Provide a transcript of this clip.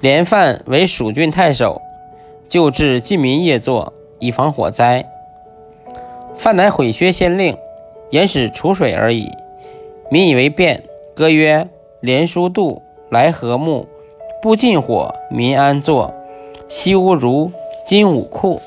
连范为蜀郡太守，就置晋民业作，以防火灾。范乃毁薛先令，言使储水而已。民以为变，歌曰：“连书度来和睦，不进火，民安坐。西屋如金武库。”